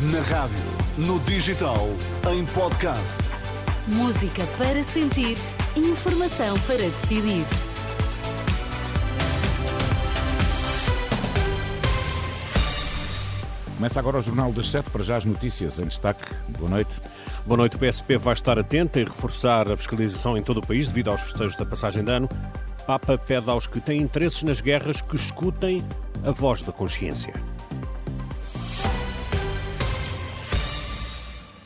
Na rádio, no digital, em podcast. Música para sentir, informação para decidir. Começa agora o Jornal das Sete, para já as notícias em destaque. Boa noite. Boa noite. O PSP vai estar atento e reforçar a fiscalização em todo o país devido aos festejos da passagem de ano. Papa pede aos que têm interesses nas guerras que escutem a voz da consciência.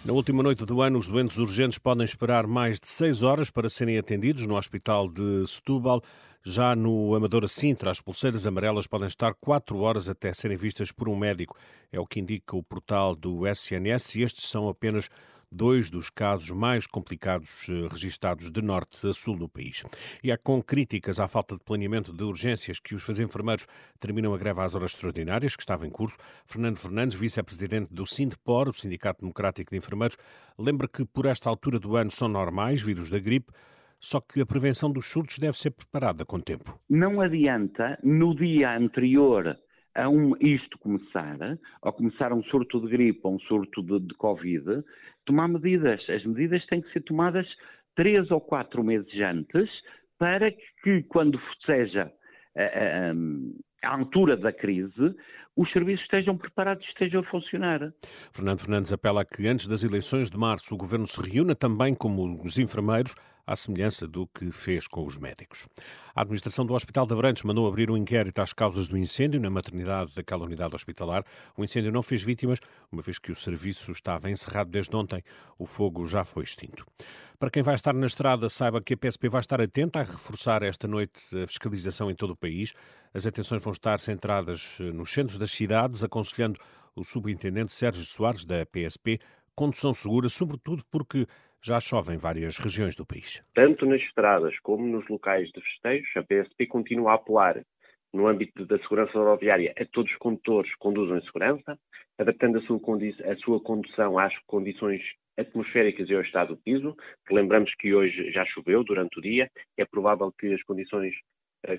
Na última noite do ano, os doentes urgentes podem esperar mais de seis horas para serem atendidos no Hospital de Setúbal. Já no Amadora Sintra, as pulseiras amarelas podem estar quatro horas até serem vistas por um médico. É o que indica o portal do SNS e estes são apenas dois dos casos mais complicados eh, registados de norte a sul do país. E há com críticas à falta de planeamento de urgências que os enfermeiros terminam a greve às horas extraordinárias, que estava em curso. Fernando Fernandes, vice-presidente do SINDEPOR, o Sindicato Democrático de Enfermeiros, lembra que por esta altura do ano são normais vírus da gripe, só que a prevenção dos surtos deve ser preparada com tempo. Não adianta, no dia anterior a um, isto começar, ou começar um surto de gripe ou um surto de, de Covid, tomar medidas. As medidas têm que ser tomadas três ou quatro meses antes para que, quando seja a, a, a altura da crise, os serviços estejam preparados e estejam a funcionar. Fernando Fernandes apela a que antes das eleições de março o Governo se reúna também como os enfermeiros à semelhança do que fez com os médicos. A administração do Hospital de Abrantes mandou abrir um inquérito às causas do incêndio na maternidade daquela unidade hospitalar. O incêndio não fez vítimas, uma vez que o serviço estava encerrado desde ontem. O fogo já foi extinto. Para quem vai estar na estrada, saiba que a PSP vai estar atenta a reforçar esta noite a fiscalização em todo o país. As atenções vão estar centradas nos centros das cidades, aconselhando o subintendente Sérgio Soares, da PSP, condução segura, sobretudo porque já chove em várias regiões do país. Tanto nas estradas como nos locais de festejos, a PSP continua a apelar no âmbito da segurança rodoviária a todos os condutores que conduzam em segurança, adaptando a sua, a sua condução às condições atmosféricas e ao estado do piso, lembramos que hoje já choveu durante o dia, é provável que as condições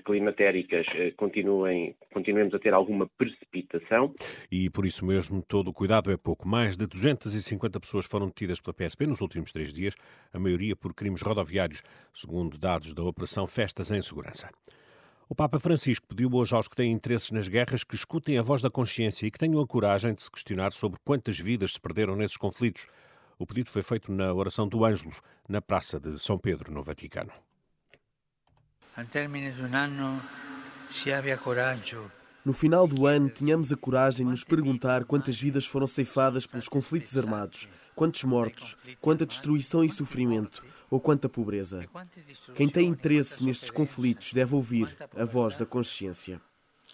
climatéricas eh, continuem, continuemos a ter alguma precipitação. E por isso mesmo todo o cuidado é pouco. Mais de 250 pessoas foram detidas pela PSP nos últimos três dias, a maioria por crimes rodoviários, segundo dados da Operação Festas em Segurança. O Papa Francisco pediu hoje aos que têm interesses nas guerras que escutem a voz da consciência e que tenham a coragem de se questionar sobre quantas vidas se perderam nesses conflitos. O pedido foi feito na oração do Ângelos, na Praça de São Pedro, no Vaticano. No final do ano, tínhamos a coragem de nos perguntar quantas vidas foram ceifadas pelos conflitos armados, quantos mortos, quanta destruição e sofrimento, ou quanta pobreza. Quem tem interesse nestes conflitos deve ouvir a voz da consciência.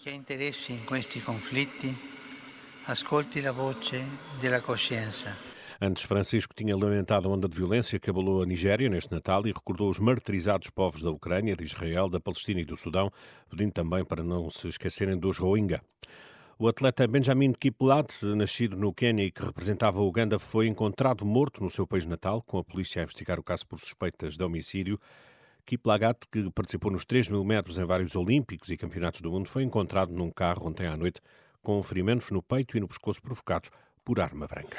Quem tem interesse nestes conflitos, ascolte a voz da consciência. Antes, Francisco tinha lamentado a onda de violência que abalou a Nigéria neste Natal e recordou os martirizados povos da Ucrânia, de Israel, da Palestina e do Sudão, pedindo também para não se esquecerem dos Rohingya. O atleta Benjamin Kiplat, nascido no Quênia e que representava a Uganda, foi encontrado morto no seu país natal, com a polícia a investigar o caso por suspeitas de homicídio. Kiplagat, que participou nos 3 mil metros em vários Olímpicos e Campeonatos do Mundo, foi encontrado num carro ontem à noite com ferimentos no peito e no pescoço provocados por arma branca.